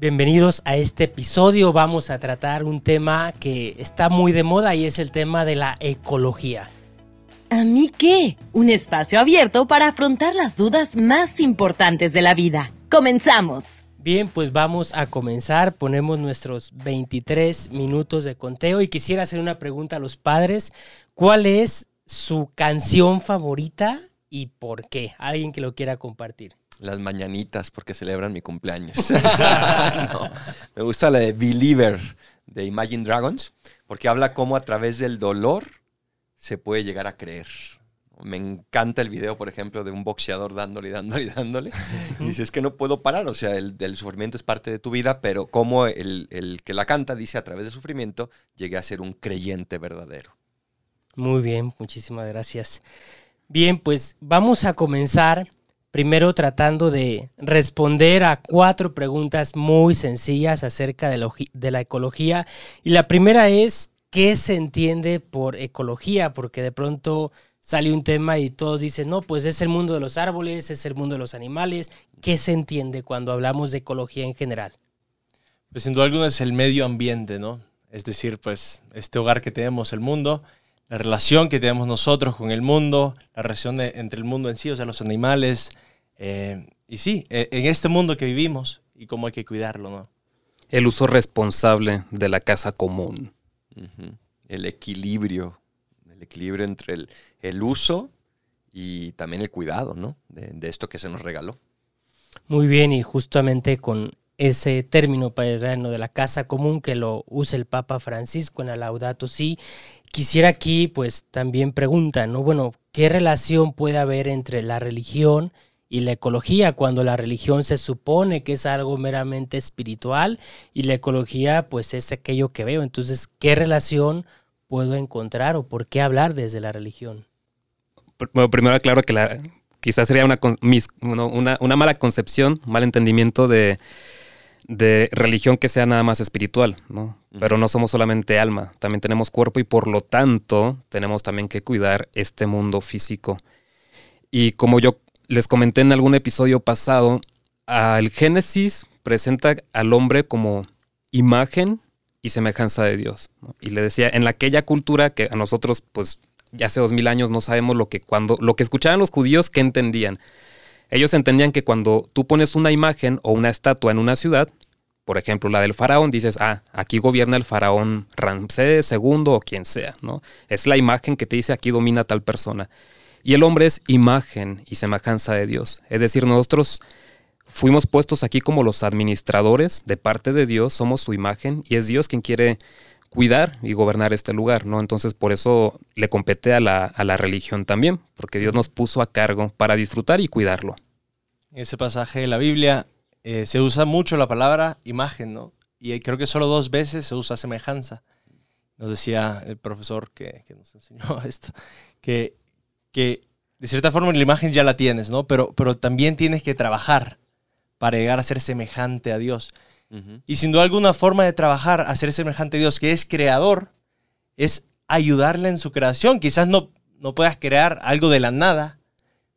Bienvenidos a este episodio. Vamos a tratar un tema que está muy de moda y es el tema de la ecología. ¿A mí qué? Un espacio abierto para afrontar las dudas más importantes de la vida. Comenzamos. Bien, pues vamos a comenzar. Ponemos nuestros 23 minutos de conteo y quisiera hacer una pregunta a los padres. ¿Cuál es su canción favorita y por qué? Alguien que lo quiera compartir. Las mañanitas, porque celebran mi cumpleaños. me gusta la de Believer de Imagine Dragons, porque habla cómo a través del dolor se puede llegar a creer. Me encanta el video, por ejemplo, de un boxeador dándole dándole dándole. Y dice, es que no puedo parar, o sea, el, sufrimiento es parte de tu vida, pero como el, el, que la canta dice, a través del sufrimiento llegué a ser un creyente verdadero. Muy bien, muchísimas gracias. Bien, pues vamos a comenzar primero tratando de responder a cuatro preguntas muy sencillas acerca de, la ecología. Y la primera es, ¿qué se entiende por ecología? Porque de pronto sale un tema y todos dicen, no, pues es el mundo de los árboles, es el mundo de los animales. ¿Qué se entiende cuando hablamos de ecología en general? Pues sin duda alguna es el medio ambiente, ¿no? Es decir, pues este hogar que tenemos, el mundo, la relación que tenemos nosotros con el mundo, la relación entre el mundo en sí, o sea, los animales. Eh, y sí, e, en este mundo que vivimos y cómo hay que cuidarlo, ¿no? El uso responsable de la casa común. El equilibrio el equilibrio entre el, uso y también el cuidado, ¿no? De, esto que se nos regaló. Muy bien, y justamente con ese término paisano de la casa común que lo usa el Papa Francisco en la Laudato Si, quisiera aquí pues también preguntar, ¿no? Bueno, ¿qué relación puede haber entre la religión y la ecología cuando la religión se supone que es algo meramente espiritual y la ecología pues es aquello que veo? Entonces, ¿qué relación puedo encontrar o por qué hablar desde la religión? Bueno, primero aclaro que la, quizás sería una, una, mala concepción, mal entendimiento de, religión que sea nada más espiritual, ¿no? Pero no somos solamente alma, también tenemos cuerpo y por lo tanto tenemos también que cuidar este mundo físico. Y como yo les comenté en algún episodio pasado, el Génesis presenta al hombre como imagen y semejanza de Dios. Y le decía, en aquella cultura que a nosotros, pues ya hace dos mil años no sabemos lo que cuando, lo que escuchaban los judíos, ¿qué entendían? Ellos entendían que cuando tú pones una imagen o una estatua en una ciudad, por ejemplo, la del faraón, dices, ah, aquí gobierna el faraón Ramsés II o quien sea, ¿no? Es la imagen que te dice aquí domina tal persona. Y el hombre es imagen y semejanza de Dios. Es decir, nosotros fuimos puestos aquí como los administradores de parte de Dios, somos su imagen y es Dios quien quiere cuidar y gobernar este lugar, ¿no? Entonces por eso le compete a la, a la religión también, porque Dios nos puso a cargo para disfrutar y cuidarlo. Ese pasaje de la Biblia eh, se usa mucho la palabra imagen, ¿no? Y creo que solo dos veces se usa semejanza. Nos decía el profesor que, que nos enseñó esto, que, que de cierta forma la imagen ya la tienes, ¿no? Pero, pero también tienes que trabajar para llegar a ser semejante a Dios. Y sin duda alguna forma de trabajar a ser semejante a Dios, que es creador, es ayudarle en su creación. Quizás no, no puedas crear algo de la nada,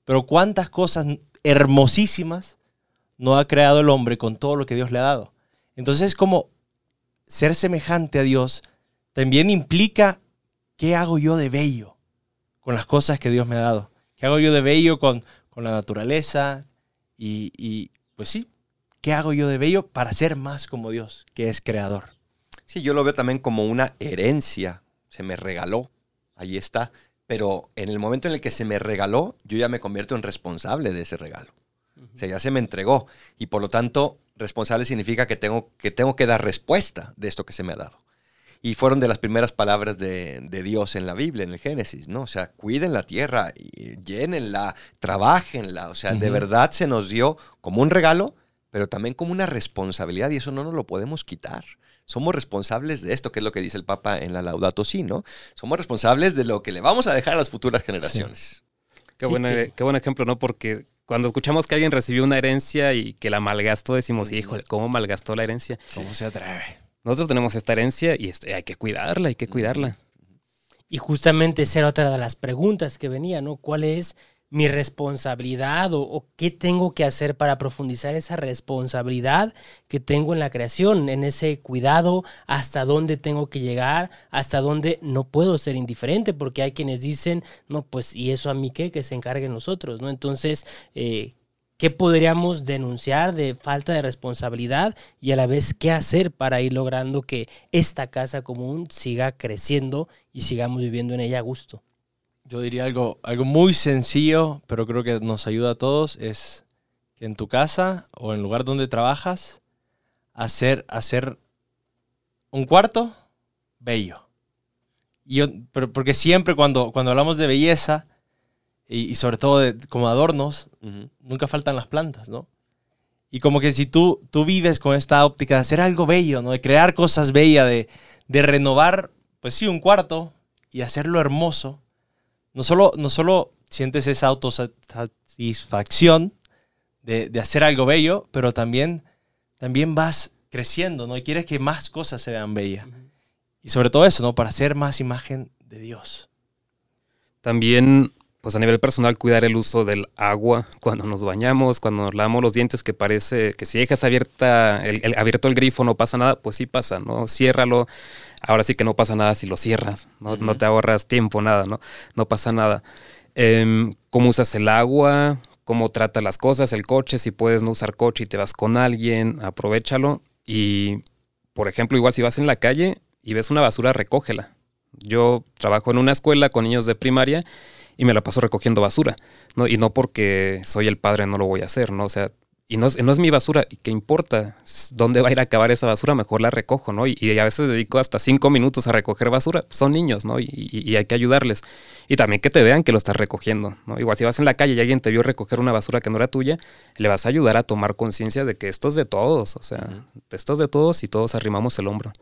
pero cuántas cosas hermosísimas no ha creado el hombre con todo lo que Dios le ha dado. Entonces, como ser semejante a Dios también implica qué hago yo de bello con las cosas que Dios me ha dado. ¿Qué hago yo de bello con, con la naturaleza y, pues sí, ¿qué hago yo de bello para ser más como Dios, que es creador? Sí, yo lo veo también como una herencia. Se me regaló, ahí está. Pero en el momento en el que se me regaló, yo ya me convierto en responsable de ese regalo. O sea, ya se me entregó. Y por lo tanto, responsable significa que tengo, que tengo que dar respuesta de esto que se me ha dado. Y fueron de las primeras palabras de, Dios en la Biblia, en el Génesis, ¿no? O sea, cuiden la tierra, llénenla, trabajenla. O sea, de verdad se nos dio como un regalo, pero también como una responsabilidad y eso no nos lo podemos quitar. Somos responsables de esto, que es lo que dice el Papa en la Laudato Si, ¿no? Somos responsables de lo que le vamos a dejar a las futuras generaciones. Qué, qué buen ejemplo, ¿no? Porque cuando escuchamos que alguien recibió una herencia y que la malgastó, decimos, híjole, ¿cómo malgastó la herencia? ¿Cómo se atreve? Nosotros tenemos esta herencia y este, hay que cuidarla, hay que cuidarla. Y justamente esa era otra de las preguntas que venía, ¿no? ¿Cuál es mi responsabilidad o, qué tengo que hacer para profundizar esa responsabilidad que tengo en la creación, en ese cuidado, hasta dónde tengo que llegar, hasta dónde no puedo ser indiferente, porque hay quienes dicen, no, pues, ¿y eso a mí qué? Que se encarguen nosotros, ¿no? Entonces, eh, ¿qué podríamos denunciar de falta de responsabilidad y a la vez qué hacer para ir logrando que esta casa común siga creciendo y sigamos viviendo en ella a gusto? Yo diría algo, algo muy sencillo, pero creo que nos ayuda a todos, es que en tu casa o en el lugar donde trabajas, hacer, hacer un cuarto bello. Y yo, pero porque siempre cuando, cuando hablamos de belleza, y, y sobre todo de, como adornos, uh -huh. nunca faltan las plantas, ¿no? Y como que si tú, tú vives con esta óptica de hacer algo bello, ¿no? De crear cosas bellas, de, de renovar, pues sí, un cuarto y hacerlo hermoso, no solo, no solo sientes esa autosatisfacción de, de, hacer algo bello, pero también, también vas creciendo, ¿no? Y quieres que más cosas se vean bellas. Uh -huh. Y sobre todo eso, ¿no? Para hacer más imagen de Dios. También, pues a nivel personal, cuidar el uso del agua cuando nos bañamos, cuando nos lavamos los dientes, que parece que si dejas abierta el, el, abierto el grifo no pasa nada, pues sí pasa, ¿no? Ciérralo ahora sí que no pasa nada si lo cierras, no, uh -huh. no te ahorras tiempo, nada, ¿no? No pasa nada. Eh, ¿Cómo usas el agua? ¿Cómo trata las cosas? El coche, si puedes no usar coche y te vas con alguien, aprovechalo. Y, por ejemplo, igual si vas en la calle y ves una basura, recógela. Yo trabajo en una escuela con niños de primaria y me la paso recogiendo basura, ¿no? Y no porque soy el padre no lo voy a hacer, ¿no? O sea, y no, no, es mi basura, ¿y qué importa? ¿Dónde va a ir a acabar esa basura? Mejor la recojo, ¿no? Y, y a veces dedico hasta cinco minutos a recoger basura. Son niños, ¿no? Y, y, hay que ayudarles. Y también que te vean que lo estás recogiendo, ¿no? Igual si vas en la calle y alguien te vio recoger una basura que no era tuya, le vas a ayudar a tomar conciencia de que esto es de todos, o sea, uh -huh. esto es de todos y todos arrimamos el hombro.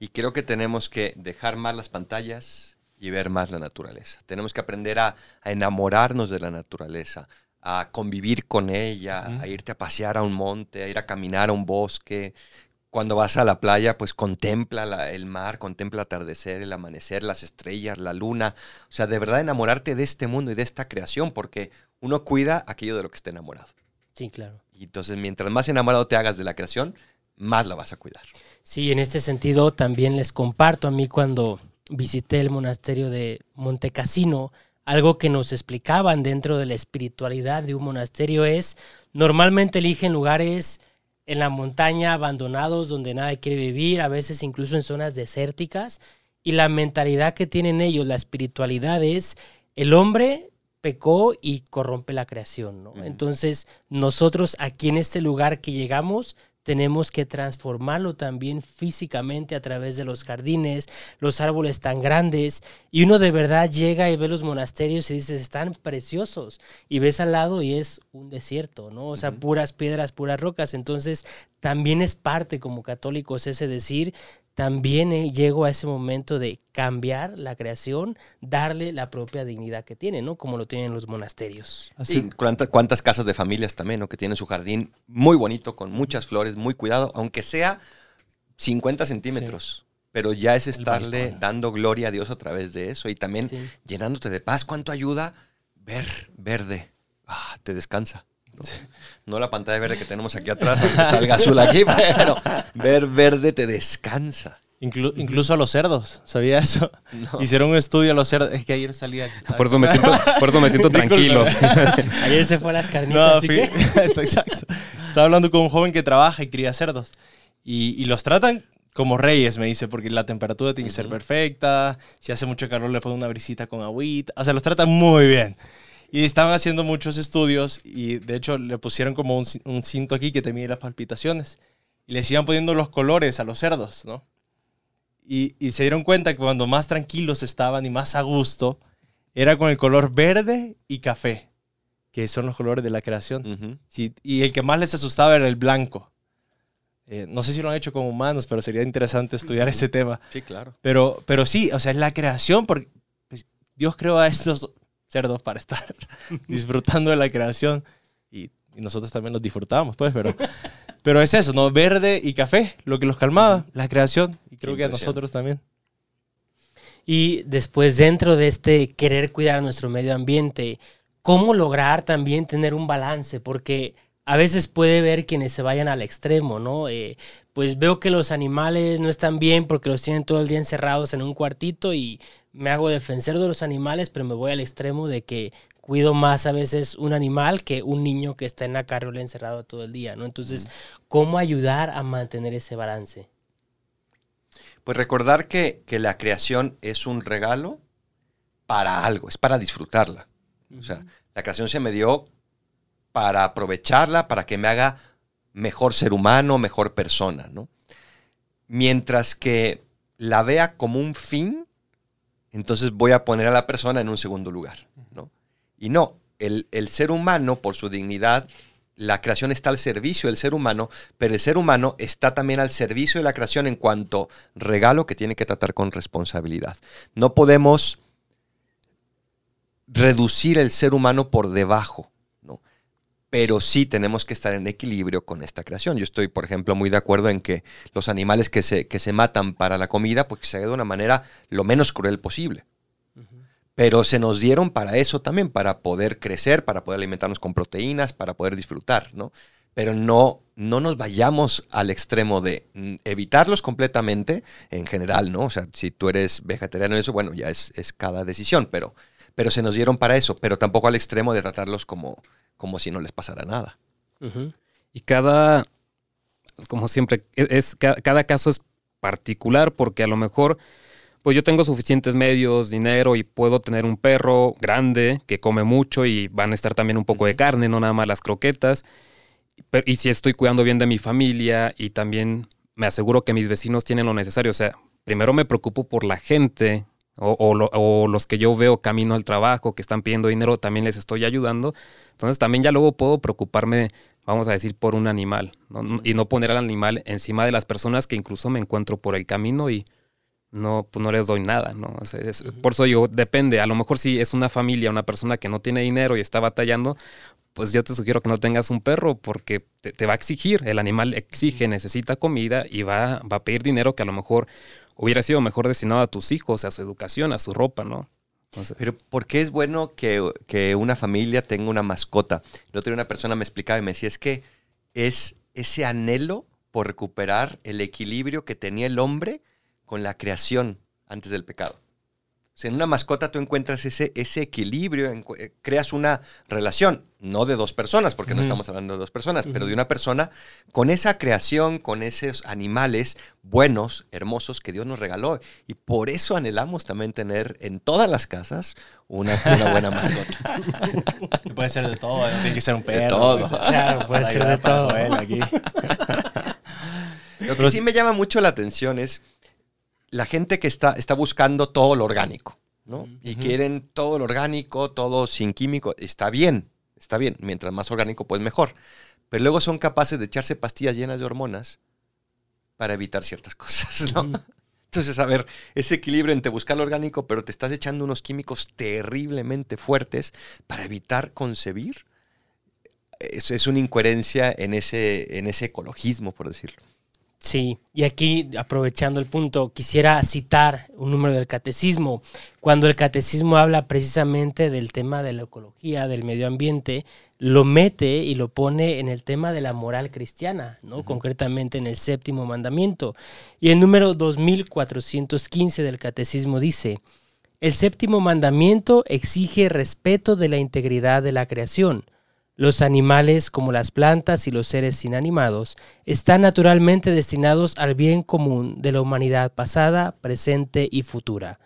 Y creo que tenemos que dejar más las pantallas y ver más la naturaleza. Tenemos que aprender a, a enamorarnos de la naturaleza, a convivir con ella, uh -huh. a irte a pasear a un monte, a ir a caminar a un bosque. Cuando vas a la playa, pues contempla la, el mar, contempla el atardecer, el amanecer, las estrellas, la luna. O sea, de verdad enamorarte de este mundo y de esta creación, porque uno cuida aquello de lo que está enamorado. Sí, claro. Y entonces, mientras más enamorado te hagas de la creación, más la vas a cuidar. Sí, en este sentido también les comparto a mí cuando visité el monasterio de Montecassino, algo que nos explicaban dentro de la espiritualidad de un monasterio es, normalmente eligen lugares en la montaña abandonados donde nadie quiere vivir, a veces incluso en zonas desérticas, y la mentalidad que tienen ellos, la espiritualidad es, el hombre pecó y corrompe la creación, ¿no? Uh -huh. Entonces, nosotros aquí en este lugar que llegamos, tenemos que transformarlo también físicamente a través de los jardines, los árboles tan grandes, y uno de verdad llega y ve los monasterios y dices, están preciosos, y ves al lado y es un desierto, ¿no? O sea, uh -huh. puras piedras, puras rocas, entonces también es parte como católicos ese decir, también eh, llego a ese momento de cambiar la creación, darle la propia dignidad que tiene, ¿no? Como lo tienen los monasterios. Así. ¿cuántas, ¿cuántas, casas de familias también, ¿no? Que tienen su jardín muy bonito, con muchas flores, muy cuidado, aunque sea 50 centímetros. Sí. Pero ya es estarle dando gloria a Dios a través de eso y también sí. llenándote de paz. ¿Cuánto ayuda ver verde? Ah, te descansa. No la pantalla verde que tenemos aquí atrás, aunque salga azul aquí, pero ver verde te descansa. Inclu incluso a los cerdos, ¿sabía eso? No. Hicieron un estudio a los cerdos. Es que ayer salía. Por eso me siento, por eso me siento tranquilo. ayer se fue a las carnitas. No, exacto. Estaba hablando con un joven que trabaja y cría cerdos. Y, y los tratan como reyes, me dice, porque la temperatura tiene que ser perfecta. Si hace mucho calor, le ponen una brisita con agüita. O sea, los tratan muy bien. Y estaban haciendo muchos estudios y de hecho le pusieron como un, un, cinto aquí que te mide las palpitaciones. Y les iban poniendo los colores a los cerdos, ¿no? Y, y, se dieron cuenta que cuando más tranquilos estaban y más a gusto, era con el color verde y café, que son los colores de la creación. Uh -huh. sí, y el que más les asustaba era el blanco. Eh, no sé si lo han hecho con humanos, pero sería interesante estudiar uh -huh. ese tema. Sí, claro. Pero, pero sí, o sea, es la creación, porque pues, Dios creó a estos cerdos para estar disfrutando de la creación y, y, nosotros también los disfrutamos, pues, pero, pero es eso, ¿no? Verde y café, lo que los calmaba, la creación, y creo que a nosotros también. Y después, dentro de este querer cuidar nuestro medio ambiente, cómo lograr también tener un balance, porque a veces puede ver quienes se vayan al extremo, ¿no? Eh, pues veo que los animales no están bien porque los tienen todo el día encerrados en un cuartito y me hago defensor de los animales, pero me voy al extremo de que cuido más a veces un animal que un niño que está en la carriola encerrado todo el día, ¿no? Entonces, ¿cómo ayudar a mantener ese balance? Pues recordar que, que la creación es un regalo para algo, es para disfrutarla. O sea, la creación se me dio para aprovecharla, para que me haga mejor ser humano, mejor persona, ¿no? Mientras que la vea como un fin, entonces voy a poner a la persona en un segundo lugar, ¿no? Y no, el, el ser humano, por su dignidad, la creación está al servicio del ser humano, pero el ser humano está también al servicio de la creación en cuanto regalo que tiene que tratar con responsabilidad. No podemos reducir el ser humano por debajo pero sí tenemos que estar en equilibrio con esta creación. Yo estoy, por ejemplo, muy de acuerdo en que los animales que se, que se matan para la comida, pues que se haga de una manera lo menos cruel posible. Pero se nos dieron para eso también, para poder crecer, para poder alimentarnos con proteínas, para poder disfrutar, ¿no? Pero no, no nos vayamos al extremo de mm, evitarlos completamente en general, ¿no? O sea, si tú eres vegetariano y eso, bueno, ya es, es cada decisión, pero, pero se nos dieron para eso, pero tampoco al extremo de tratarlos como, como si no les pasara nada. Y cada, como siempre, e-, es, cada caso es particular porque a lo mejor, pues yo tengo suficientes medios, dinero y puedo tener un perro grande que come mucho y van a estar también un poco de carne, no nada más las croquetas. Y si estoy cuidando bien de mi familia y también me aseguro que mis vecinos tienen lo necesario, o sea, primero me preocupo por la gente o, los que yo veo camino al trabajo, que están pidiendo dinero, también les estoy ayudando. Entonces también ya luego puedo preocuparme, vamos a decir, por un animal y no poner al animal encima de las personas que incluso me encuentro por el camino y no, pues no les doy nada. ¿no? Por eso yo, depende, a lo mejor si es una familia, una persona que no tiene dinero y está batallando, pues yo te sugiero que no tengas un perro porque te, va a exigir, el animal exige, necesita comida y va, va a pedir dinero que a lo mejor hubiera sido mejor destinado a tus hijos, a su educación, a su ropa, ¿no? Pero ¿por qué es bueno que, una familia tenga una mascota? El otro día una persona me explicaba y me decía, es que es ese anhelo por recuperar el equilibrio que tenía el hombre con la creación antes del pecado en una mascota tú encuentras ese, ese equilibrio, eh, creas una relación, no de dos personas, porque no estamos hablando de dos personas, pero de una persona con esa creación, con esos animales buenos, hermosos que Dios nos regaló. Y por eso anhelamos también tener en todas las casas una, buena mascota. puede ser de todo, tiene que ser un perro. De todo. Claro, puede ser de todo. aquí. Lo que sí me llama mucho la atención es la gente que está, está buscando todo lo orgánico, ¿no? Y quieren todo lo orgánico, todo sin químico, está bien, está bien, mientras más orgánico pues mejor. Pero luego son capaces de echarse pastillas llenas de hormonas para evitar ciertas cosas, ¿no? Entonces, a ver, ese equilibrio entre buscar lo orgánico, pero te estás echando unos químicos terriblemente fuertes para evitar concebir, es, es una incoherencia en ese, en ese ecologismo, por decirlo. Sí, y aquí aprovechando el punto, quisiera citar un número del catecismo. Cuando el catecismo habla precisamente del tema de la ecología, del medio ambiente, lo mete y lo pone en el tema de la moral cristiana, ¿no? Concretamente en el séptimo mandamiento. Y el número 2415 del catecismo dice, el séptimo mandamiento exige respeto de la integridad de la creación los animales, como las plantas y los seres inanimados, están naturalmente destinados al bien común de la humanidad pasada, presente y futura.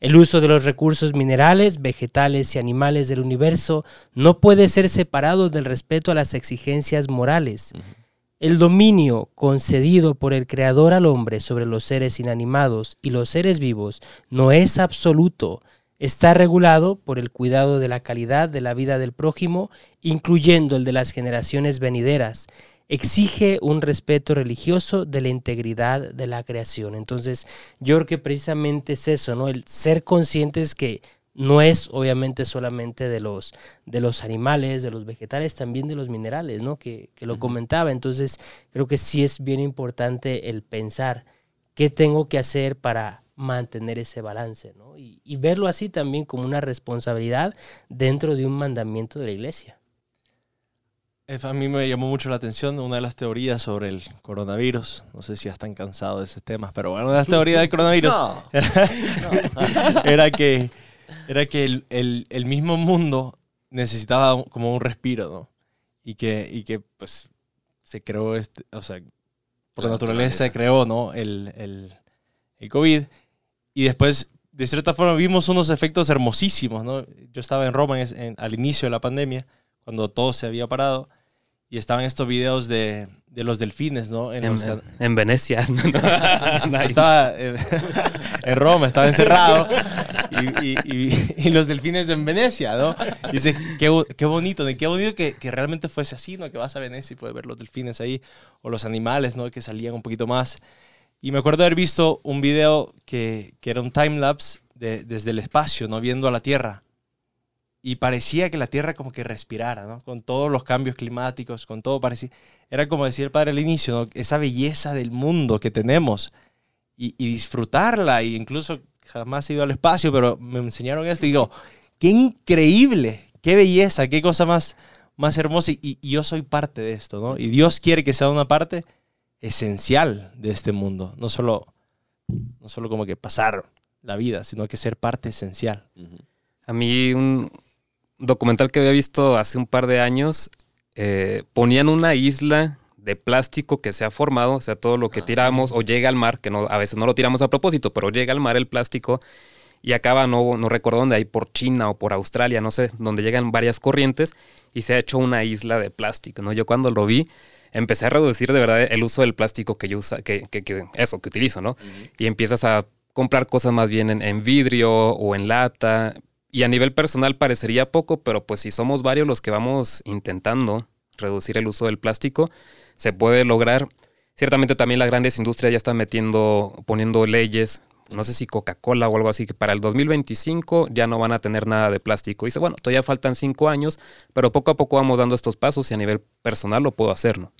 El uso de los recursos minerales, vegetales y animales del universo no puede ser separado del respeto a las exigencias morales. El dominio concedido por el Creador al hombre sobre los seres inanimados y los seres vivos no es absoluto, Está regulado por el cuidado de la calidad de la vida del prójimo, incluyendo el de las generaciones venideras. Exige un respeto religioso de la integridad de la creación. Entonces, yo creo que precisamente es eso, ¿no? El ser conscientes que no es obviamente solamente de los, de los animales, de los vegetales, también de los minerales, ¿no? Que, que lo comentaba. Entonces, creo que sí es bien importante el pensar qué tengo que hacer para mantener ese balance, ¿no? Y, y verlo así también como una responsabilidad dentro de un mandamiento de la iglesia. A mí me llamó mucho la atención una de las teorías sobre el coronavirus. No sé si ya están cansados de ese tema, pero bueno, una de las teorías del coronavirus No. era que, era que el, el- el mismo mundo necesitaba como un respiro, ¿no? Y que, y que pues se creó, este, o sea, por La naturaleza se naturaleza. creó, ¿no? El, el, el COVID. Y después, de cierta forma, vimos unos efectos hermosísimos, ¿no? Yo estaba en Roma en en- al inicio de la pandemia, cuando todo se había parado, y estaban estos videos de, de los delfines, ¿no? En En, los can- en Venecia. estaba en, Roma, estaba encerrado y, y- y- y los delfines en Venecia, ¿no? Y dice, qué, qué bonito, qué bonito que, que realmente fuese así, ¿no? Que vas a Venecia y puedes ver los delfines ahí, o los animales, ¿no? Que salían un poquito más. Y me acuerdo haber visto un video que, que era un time-lapse de, desde el espacio, ¿no? Viendo a la Tierra. Y parecía que la Tierra como que respirara, ¿no? Con todos los cambios climáticos, con todo parecía... Era como decía el padre al inicio. Esa belleza del mundo que tenemos y, y disfrutarla. Y incluso jamás he ido al espacio, pero me enseñaron esto y digo, qué increíble, qué belleza, qué cosa más, más hermosa. Y, y yo soy parte de esto, ¿no? Y Dios quiere que sea una parte esencial de este mundo. No solo, no solo como que pasar la vida, sino que ser parte esencial. A mí un documental que había visto hace un par de años, eh, ponían una isla de plástico que se ha formado, o sea, todo lo que tiramos o llega al mar, que no, a veces no lo tiramos a propósito, pero llega al mar el plástico y acaba, no, no recuerdo dónde, ahí por China o por Australia, no sé, donde llegan varias corrientes y se ha hecho una isla de plástico, ¿no? Yo cuando lo vi empecé a reducir de verdad el uso del plástico que yo usa, que, que- que- eso, que utilizo, ¿no? Y empiezas a comprar cosas más bien en, en vidrio o en lata. Y a nivel personal parecería poco, pero pues si somos varios los que vamos intentando reducir el uso del plástico, se puede lograr. Ciertamente también las grandes industrias ya están metiendo, poniendo leyes, no sé si Coca-Cola o algo así, que para el 2025 ya no van a tener nada de plástico. Y dice, bueno, todavía faltan cinco años, pero poco a poco vamos dando estos pasos y a nivel personal lo puedo hacer, ¿no?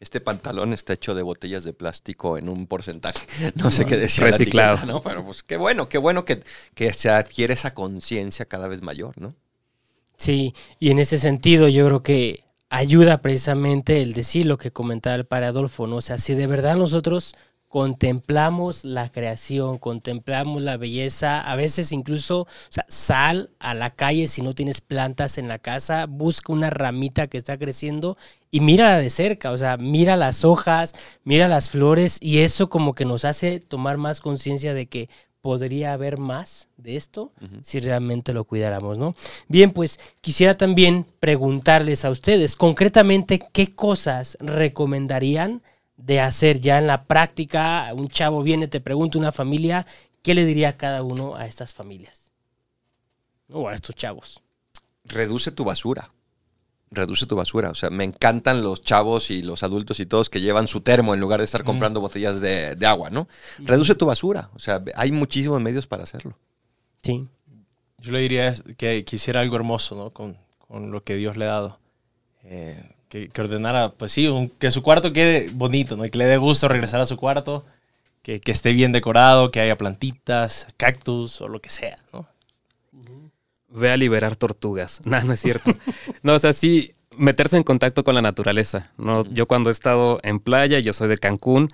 Este pantalón está hecho de botellas de plástico en un porcentaje. No sé qué decir. Reciclado. ¿no? Pero pues qué bueno, qué bueno que, que se adquiere esa conciencia cada vez mayor, ¿no? Sí, y en ese sentido yo creo que ayuda precisamente el decir lo que comentaba el padre Adolfo, ¿no? O sea, si de verdad nosotros contemplamos la creación, contemplamos la belleza, a veces incluso, o sea, sal a la calle si no tienes plantas en la casa, busca una ramita que está creciendo y mírala de cerca, o sea, mira las hojas, mira las flores y eso como que nos hace tomar más conciencia de que podría haber más de esto si realmente lo cuidáramos, ¿no? Bien, pues quisiera también preguntarles a ustedes concretamente qué cosas recomendarían de hacer ya en la práctica. Un chavo viene, te pregunta una familia, ¿qué le diría cada uno a estas familias? O a estos chavos. Reduce tu basura. Reduce tu basura. O sea, me encantan los chavos y los adultos y todos que llevan su termo en lugar de estar comprando botellas de, de agua, ¿no? Reduce tu basura. O sea, hay muchísimos medios para hacerlo. Sí. Yo le diría que quisiera algo hermoso, ¿no? Con, con lo que Dios le ha dado. Eh, que, que ordenara, pues sí, un- que su cuarto quede bonito, ¿no? Y que le dé gusto regresar a su cuarto, que, que esté bien decorado, que haya plantitas, cactus o lo que sea, ¿no? Ve a liberar tortugas. No, no es cierto. No, o sea, sí, meterse en contacto con la naturaleza. ¿no? Yo cuando he estado en playa, yo soy de Cancún,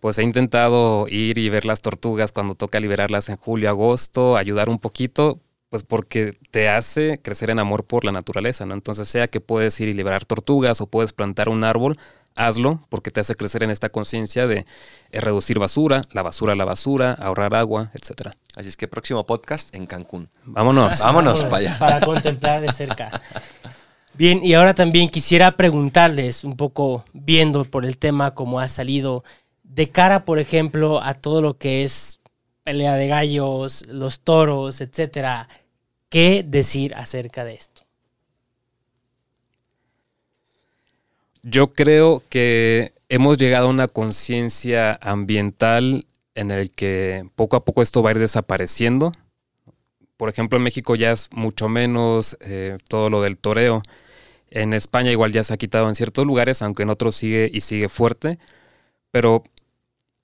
pues he intentado ir y ver las tortugas cuando toca liberarlas en julio, agosto, ayudar un poquito, pues porque te hace crecer en amor por la naturaleza, ¿no? Entonces, sea que puedes ir y liberar tortugas o puedes plantar un árbol, hazlo porque te hace crecer en esta conciencia de eh, reducir basura, la basura a la basura, ahorrar agua, etcétera. Así es que próximo podcast en Cancún. Vámonos. Vámonos para allá. Para contemplar de cerca. Bien, y ahora también quisiera preguntarles un poco, viendo por el tema como ha salido, de cara, por ejemplo, a todo lo que es pelea de gallos, los toros, etcétera, ¿qué decir acerca de esto? Yo creo que hemos llegado a una conciencia ambiental en el que poco a poco esto va a ir desapareciendo. Por ejemplo, en México ya es mucho menos eh, todo lo del toreo. En España igual ya se ha quitado en ciertos lugares, aunque en otros sigue y sigue fuerte. Pero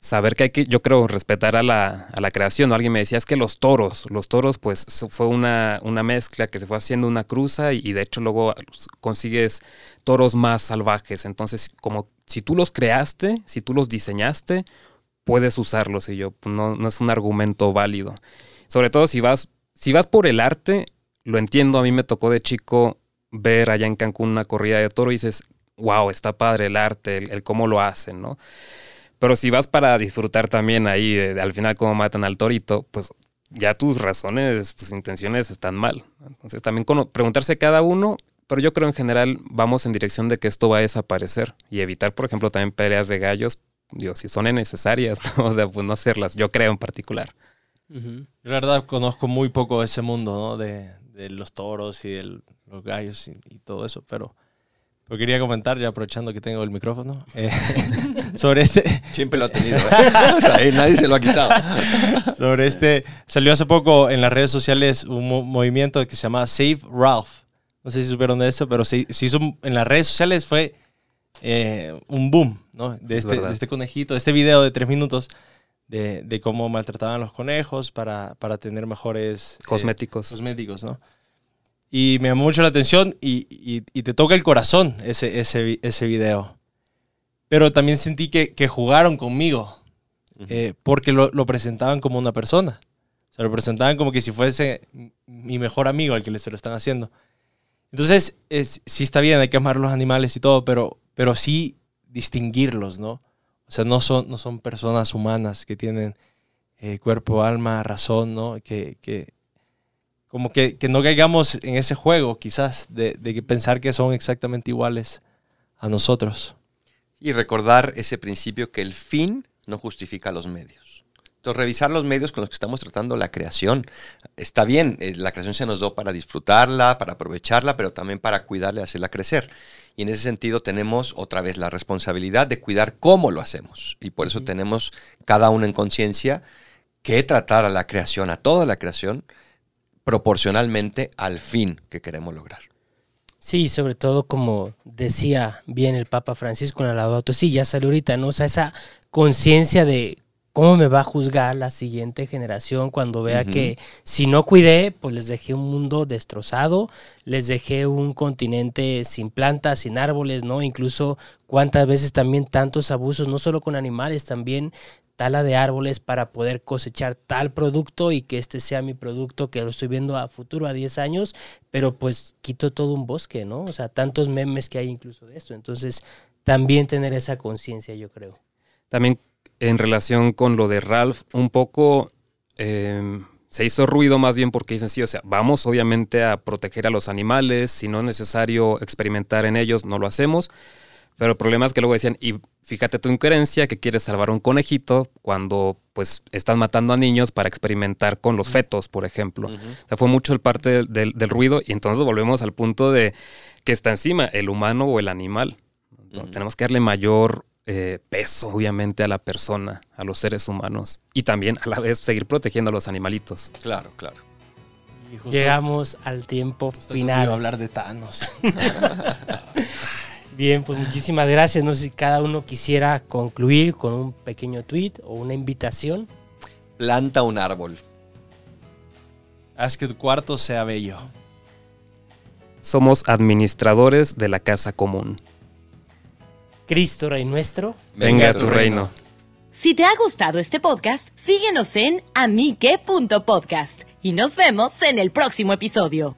saber que hay que, yo creo, respetar a la, a la creación. Alguien me decía, es que los toros, los toros, pues fue una, una mezcla que se fue haciendo una cruza y, de hecho luego consigues toros más salvajes. Entonces, como si tú los creaste, si tú los diseñaste, puedes usarlos. Y yo, pues, no, no es un argumento válido. Sobre todo si vas, si vas por el arte, lo entiendo. A mí me tocó de chico ver allá en Cancún una corrida de toro y dices, wow, está padre el arte, el cómo lo hacen, ¿no? Pero si vas para disfrutar también ahí, al final cómo matan al torito, pues ya tus razones, tus intenciones están mal. Entonces también preguntarse cada uno, pero yo creo en general vamos en dirección de que esto va a desaparecer y evitar, por ejemplo, también peleas de gallos, digo, si son necesarias, o sea, pues no hacerlas, yo creo en particular. La verdad conozco muy poco ese mundo, ¿no? De, los toros y de los gallos y todo eso, pero lo quería comentar, ya aprovechando que tengo el micrófono, eh, sobre este... Siempre lo ha tenido, ¿eh? nadie se lo ha quitado. sobre este... Salió hace poco en las redes sociales un movimiento que se llama Save Ralph. No sé si supieron de eso, pero se, hizo en las redes sociales fue eh, un boom, ¿no? De este, de este conejito, de este video de tres minutos de, de cómo maltrataban los conejos para, para tener mejores... Cosméticos. cosméticos, ¿no? Y me llamó mucho la atención y, te toca el corazón ese, ese, ese video. Pero también sentí que, jugaron conmigo, eh, porque lo, presentaban como una persona. O sea, lo presentaban como que si fuese mi mejor amigo al que se lo están haciendo. Entonces, sí está bien, hay que amar los animales y todo, pero, pero sí distinguirlos, ¿no? O sea, no son, no son personas humanas que tienen eh, cuerpo, alma, razón, ¿no? Que, que, como que, no caigamos en ese juego quizás de, pensar que son exactamente iguales a nosotros. Y recordar ese principio que el fin no justifica los medios. Entonces, revisar los medios con los que estamos tratando la creación. Está bien, eh, la creación se nos dio para disfrutarla, para aprovecharla, pero también para cuidarla y hacerla crecer. Y en ese sentido tenemos otra vez la responsabilidad de cuidar cómo lo hacemos. Y por eso tenemos cada uno en conciencia que tratar a la creación, a toda la creación, proporcionalmente al fin que queremos lograr. Sí, sobre todo como decía bien el Papa Francisco en el Laudato sí, ya salió ahorita, ¿no? O sea, esa conciencia de cómo me va a juzgar la siguiente generación cuando vea que si no cuidé, pues les dejé un mundo destrozado, les dejé un continente sin plantas, sin árboles, ¿no? Incluso cuántas veces también tantos abusos, no solo con animales, también tala de árboles para poder cosechar tal producto y que este sea mi producto que lo estoy viendo a futuro, a 10 años, pero pues quito todo un bosque, ¿no? O sea, tantos memes que hay incluso de esto. Entonces, también tener esa conciencia, yo creo. También en relación con lo de Ralph, un poco em, se hizo ruido más bien porque dicen, sí, o sea, vamos obviamente a proteger a los animales, si no es necesario experimentar en ellos, no lo hacemos pero el problema es que luego decían, y fíjate tu incoherencia que quieres salvar un conejito cuando pues estás matando a niños para experimentar con los fetos, por ejemplo. O sea, fue mucho el parte del, ruido y entonces volvemos al punto de que está encima, el humano o el animal. Tenemos que darle mayor eh, peso, obviamente, a la persona, a los seres humanos y también a la vez seguir protegiendo a los animalitos. Claro, claro. Llegamos al tiempo final. a hablar de Thanos. Bien, pues muchísimas gracias. No sé si cada uno quisiera concluir con un pequeño tweet o una invitación. Planta un árbol. Haz que tu cuarto sea bello. Somos administradores de la casa común. Cristo Rey nuestro. Venga, a tu reino. Si te ha gustado este podcast, síguenos en amique.podcast y nos vemos en el próximo episodio.